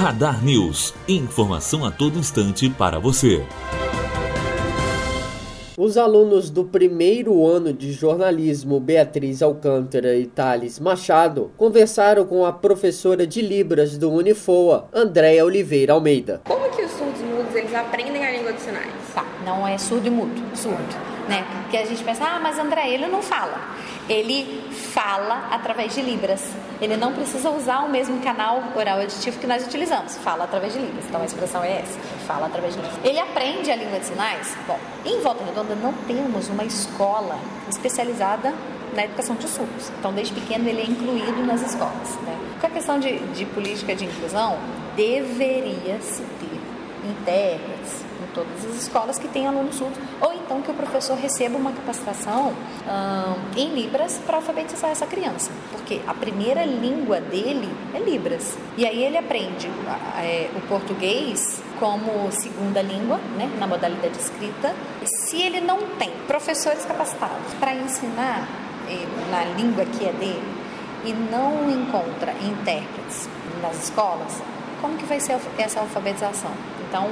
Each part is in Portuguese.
Radar News. Informação a todo instante para você. Os alunos do primeiro ano de jornalismo Beatriz Alcântara e Thales Machado conversaram com a professora de Libras do Unifoa, Andréa Oliveira Almeida. Como que os surdos mudos eles aprendem língua dos sinais? Tá, não é surdo e mudo, surdo né? Porque a gente pensa, ah, mas André, ele não fala. Ele fala através de Libras. Ele não precisa usar o mesmo canal oral aditivo que nós utilizamos. Fala através de Libras. Então a expressão é essa. Fala através de Libras. Ele aprende a língua de sinais? Bom, em Volta Redonda não temos uma escola especializada na educação de surdos. Então, desde pequeno, ele é incluído nas escolas. Né? Com a questão de, de política de inclusão, deveria se ter intérpretes, todas as escolas que têm alunos surdos, ou então que o professor receba uma capacitação em Libras para alfabetizar essa criança, porque a primeira língua dele é Libras. E aí ele aprende é, o português como segunda língua, né, na modalidade escrita. Se ele não tem professores capacitados para ensinar na língua que é dele e não encontra intérpretes nas escolas, como que vai ser essa alfabetização? Então,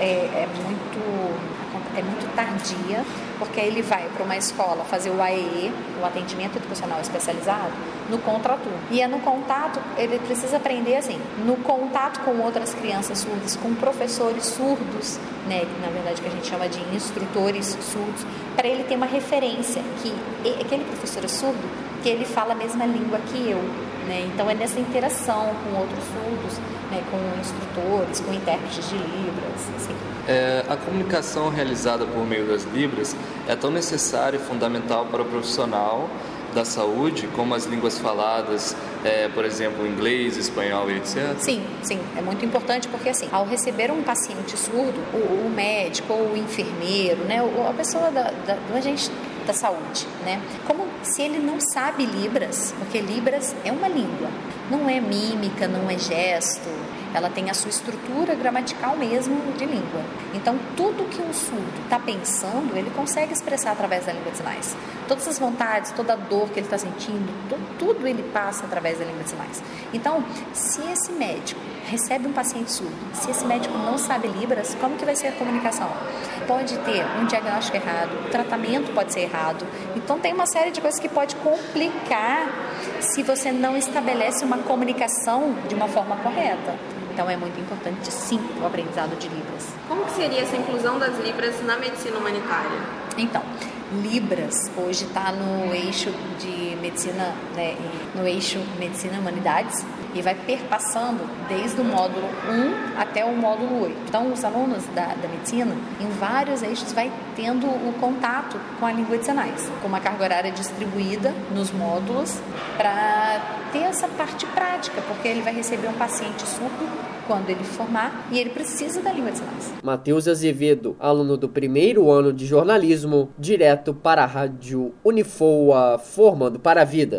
é, é muito é muito tardia, porque ele vai para uma escola fazer o AEE, o atendimento educacional especializado, no contraturno. E é no contato, ele precisa aprender assim, no contato com outras crianças surdas, com professores surdos, né, na verdade que a gente chama de instrutores surdos, para ele ter uma referência que aquele professor é surdo, que ele fala a mesma língua que eu. Né? Então é nessa interação com outros surdos, né, com instrutores, com intérpretes de Libras. Assim. É, a comunicação realizada por meio das Libras é tão necessária e fundamental para o profissional da saúde, como as línguas faladas, é, por exemplo, inglês, espanhol e etc? Sim, sim, é muito importante porque assim, ao receber um paciente surdo, o, o médico ou o enfermeiro, né, ou a pessoa da, da, do agente da saúde, né, como se ele não sabe Libras, porque Libras é uma língua, não é mímica, não é gesto, ela tem a sua estrutura gramatical mesmo de língua. Então, tudo que um surdo está pensando, ele consegue expressar através da língua de sinais. Todas as vontades, toda a dor que ele está sentindo, tudo, ele passa através da língua de sinais. Então, se esse médico recebe um paciente surdo, se esse médico não sabe Libras, como que vai ser a comunicação? Pode ter um diagnóstico errado, o tratamento pode ser errado. Então, tem uma série de coisas que pode complicar se você não estabelece uma comunicação de uma forma correta. Então é muito importante sim o aprendizado de Libras. Como que seria essa inclusão das Libras na medicina humanitária? Então, Libras hoje está no eixo de medicina, né, no eixo medicina humanidades e vai perpassando desde o módulo 1 até o módulo 8. Então, os alunos da, da medicina, em vários eixos, vai tendo o contato com a língua de sinais, com uma carga horária distribuída nos módulos para ter essa parte prática, porque ele vai receber um paciente surdo quando ele formar e ele precisa da língua de sinais. Matheus Azevedo, aluno do primeiro ano de jornalismo, direto para a Rádio Unifoa, formando para a vida.